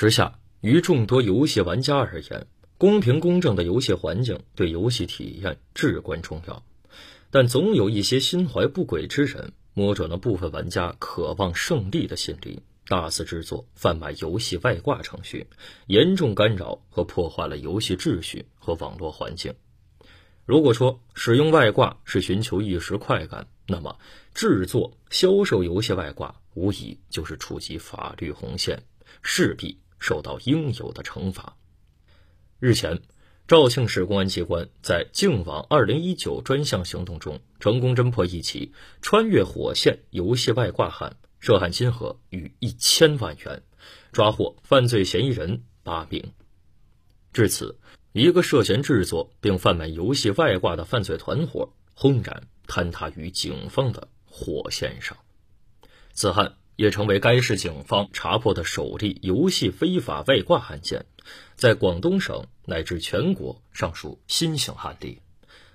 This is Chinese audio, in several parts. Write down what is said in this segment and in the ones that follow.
时下，于众多游戏玩家而言，公平公正的游戏环境对游戏体验至关重要。但总有一些心怀不轨之人，摸准了部分玩家渴望胜利的心理，大肆制作、贩卖游戏外挂程序，严重干扰和破坏了游戏秩序和网络环境。如果说使用外挂是寻求一时快感，那么制作、销售游戏外挂无疑就是触及法律红线，势必受到应有的惩罚。日前。肇庆市公安机关在“净网二零一九”专项行动中，成功侦破一起穿越火线游戏外挂案，涉案金额逾一千万元，抓获犯罪嫌疑人八名。至此，一个涉嫌制作并贩卖游戏外挂的犯罪团伙轰然坍塌于警方的火线上。此案也成为该市警方查破的首例游戏非法外挂案件。在广东省乃至全国尚属新型案例，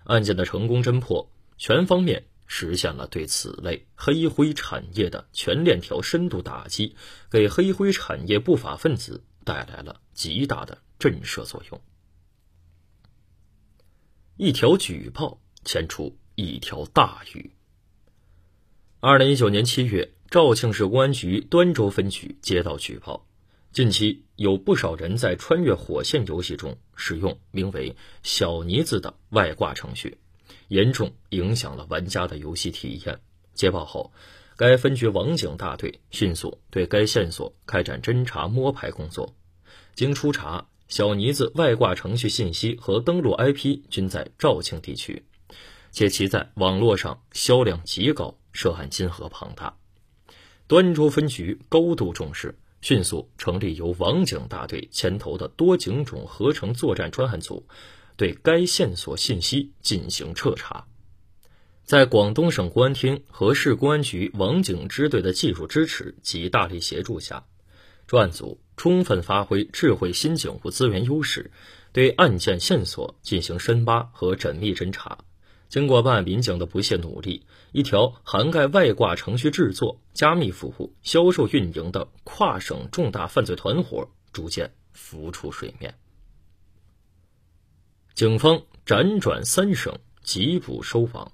案件的成功侦破，全方面实现了对此类黑灰产业的全链条深度打击，给黑灰产业不法分子带来了极大的震慑作用。一条举报牵出一条大鱼。二零一九年七月，肇庆市公安局端州分局接到举报。近期有不少人在穿越火线游戏中使用名为“小妮子”的外挂程序，严重影响了玩家的游戏体验。接报后，该分局网警大队迅速对该线索开展侦查摸排工作。经初查，小妮子外挂程序信息和登录 IP 均在肇庆地区，且其在网络上销量极高，涉案金额庞大。端州分局高度重视。迅速成立由网警大队牵头的多警种合成作战专案组，对该线索信息进行彻查。在广东省公安厅和市公安局网警支队的技术支持及大力协助下，专案组充分发挥智慧新警务资源优势，对案件线索进行深挖和缜密侦查。经过办案民警的不懈努力，一条涵盖外挂程序制作、加密服务、销售运营的跨省重大犯罪团伙逐渐浮出水面。警方辗转三省，缉捕收网。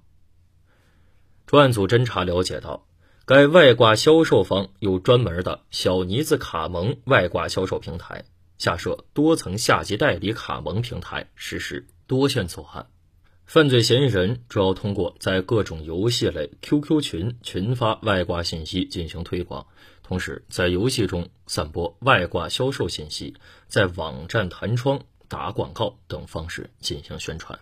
专案组侦查了解到，该外挂销售方有专门的小妮子卡盟外挂销售平台，下设多层下级代理卡盟平台，实施多线作案。犯罪嫌疑人主要通过在各种游戏类 QQ 群群发外挂信息进行推广，同时在游戏中散播外挂销售信息，在网站弹窗、打广告等方式进行宣传。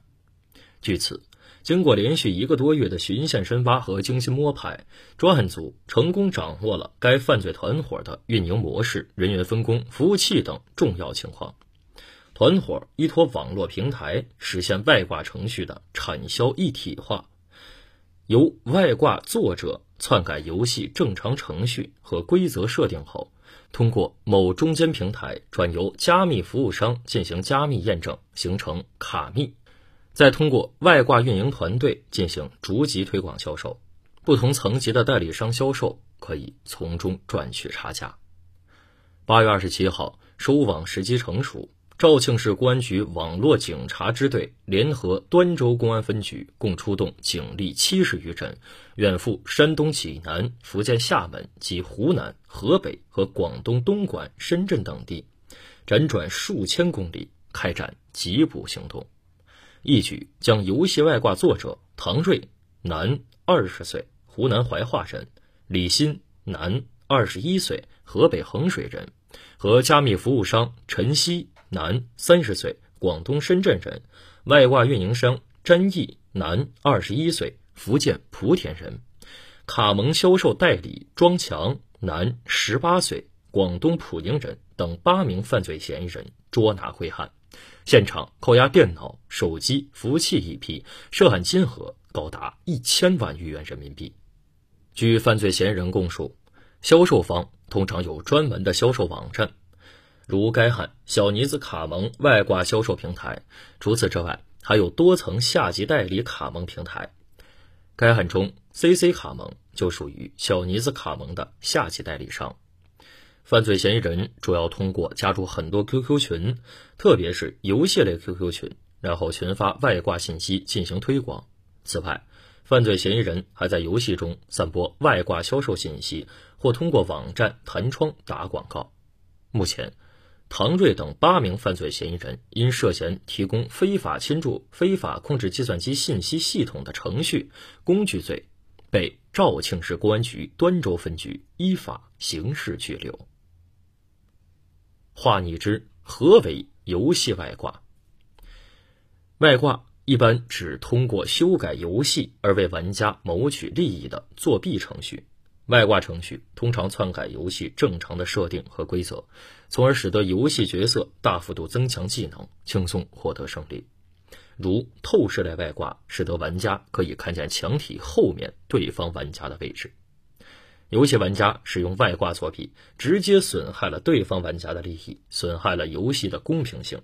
据此，经过连续一个多月的循线深挖和精心摸排，专案组成功掌握了该犯罪团伙的运营模式、人员分工、服务器等重要情况。团伙依托网络平台实现外挂程序的产销一体化，由外挂作者篡改游戏正常程序和规则设定后，通过某中间平台转由加密服务商进行加密验证，形成卡密，再通过外挂运营团队进行逐级推广销售，不同层级的代理商销售可以从中赚取差价。八月二十七号，收网时机成熟。肇庆市公安局网络警察支队联合端州公安分局，共出动警力七十余人，远赴山东济南、福建厦门及湖南、河北和广东东莞、深圳等地，辗转数千公里，开展缉捕行动，一举将游戏外挂作者唐瑞，男，二十岁，湖南怀化人；李鑫，男，二十一岁，河北衡水人，和加密服务商陈曦。男，三十岁，广东深圳人；外挂运营商詹毅，男，二十一岁，福建莆田人；卡盟销售代理庄强，男，十八岁，广东普宁人等八名犯罪嫌疑人捉拿归案，现场扣押电脑、手机、服务器一批，涉案金额高达一千万余元人民币。据犯罪嫌疑人供述，销售方通常有专门的销售网站。如该案小妮子卡盟外挂销售平台，除此之外，还有多层下级代理卡盟平台。该案中，CC 卡盟就属于小妮子卡盟的下级代理商。犯罪嫌疑人主要通过加入很多 QQ 群，特别是游戏类 QQ 群，然后群发外挂信息进行推广。此外，犯罪嫌疑人还在游戏中散播外挂销售信息，或通过网站弹窗打广告。目前，唐瑞等八名犯罪嫌疑人因涉嫌提供非法侵入、非法控制计算机信息系统的程序、工具罪，被肇庆市公安局端州分局依法刑事拘留。话你知，何为游戏外挂？外挂一般指通过修改游戏而为玩家谋取利益的作弊程序。外挂程序通常篡改游戏正常的设定和规则，从而使得游戏角色大幅度增强技能，轻松获得胜利。如透视类外挂，使得玩家可以看见墙体后面对方玩家的位置。游戏玩家使用外挂作弊，直接损害了对方玩家的利益，损害了游戏的公平性。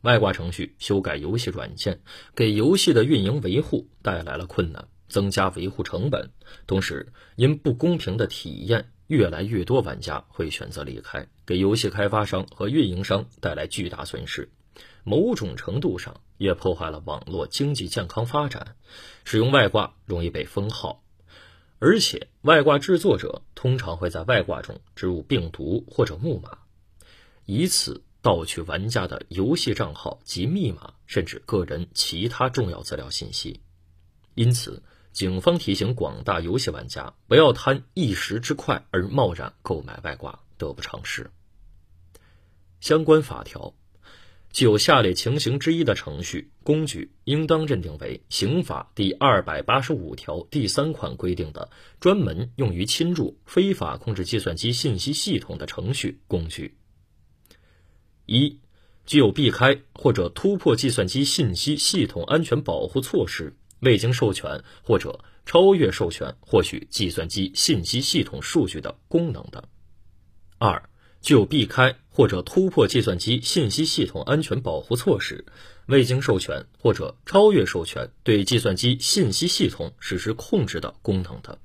外挂程序修改游戏软件，给游戏的运营维护带来了困难，增加维护成本。同时，因不公平的体验，越来越多玩家会选择离开，给游戏开发商和运营商带来巨大损失。某种程度上，也破坏了网络经济健康发展。使用外挂容易被封号。而且，外挂制作者通常会在外挂中植入病毒或者木马，以此盗取玩家的游戏账号及密码，甚至个人其他重要资料信息。因此，警方提醒广大游戏玩家不要贪一时之快而贸然购买外挂，得不偿失。相关法条。具有下列情形之一的程序、工具，应当认定为刑法第二百八十五条第三款规定的专门用于侵入、非法控制计算机信息系统的程序、工具：一、具有避开或者突破计算机信息系统安全保护措施，未经授权或者超越授权获取计算机信息系统数据的功能的；二、具有避开或者突破计算机信息系统安全保护措施，未经授权或者超越授权对计算机信息系统实施控制的功能的；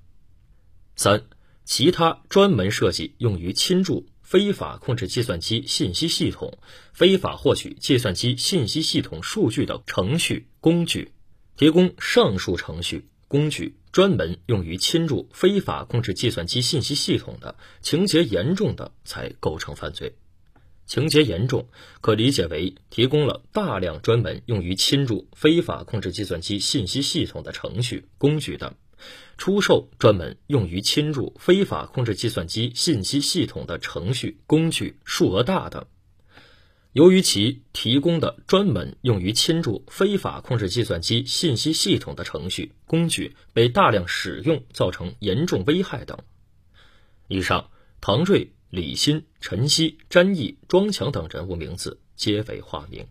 三、其他专门设计用于侵入、非法控制计算机信息系统、非法获取计算机信息系统数据的程序、工具，提供上述程序。工具专门用于侵入、非法控制计算机信息系统的，情节严重的才构成犯罪。情节严重可理解为提供了大量专门用于侵入、非法控制计算机信息系统的程序、工具的，出售专门用于侵入、非法控制计算机信息系统的程序、工具数额大的。由于其提供的专门用于侵入、非法控制计算机信息系统的程序、工具被大量使用，造成严重危害等。以上，唐瑞、李鑫、陈曦、詹毅、庄强等人物名字皆为化名。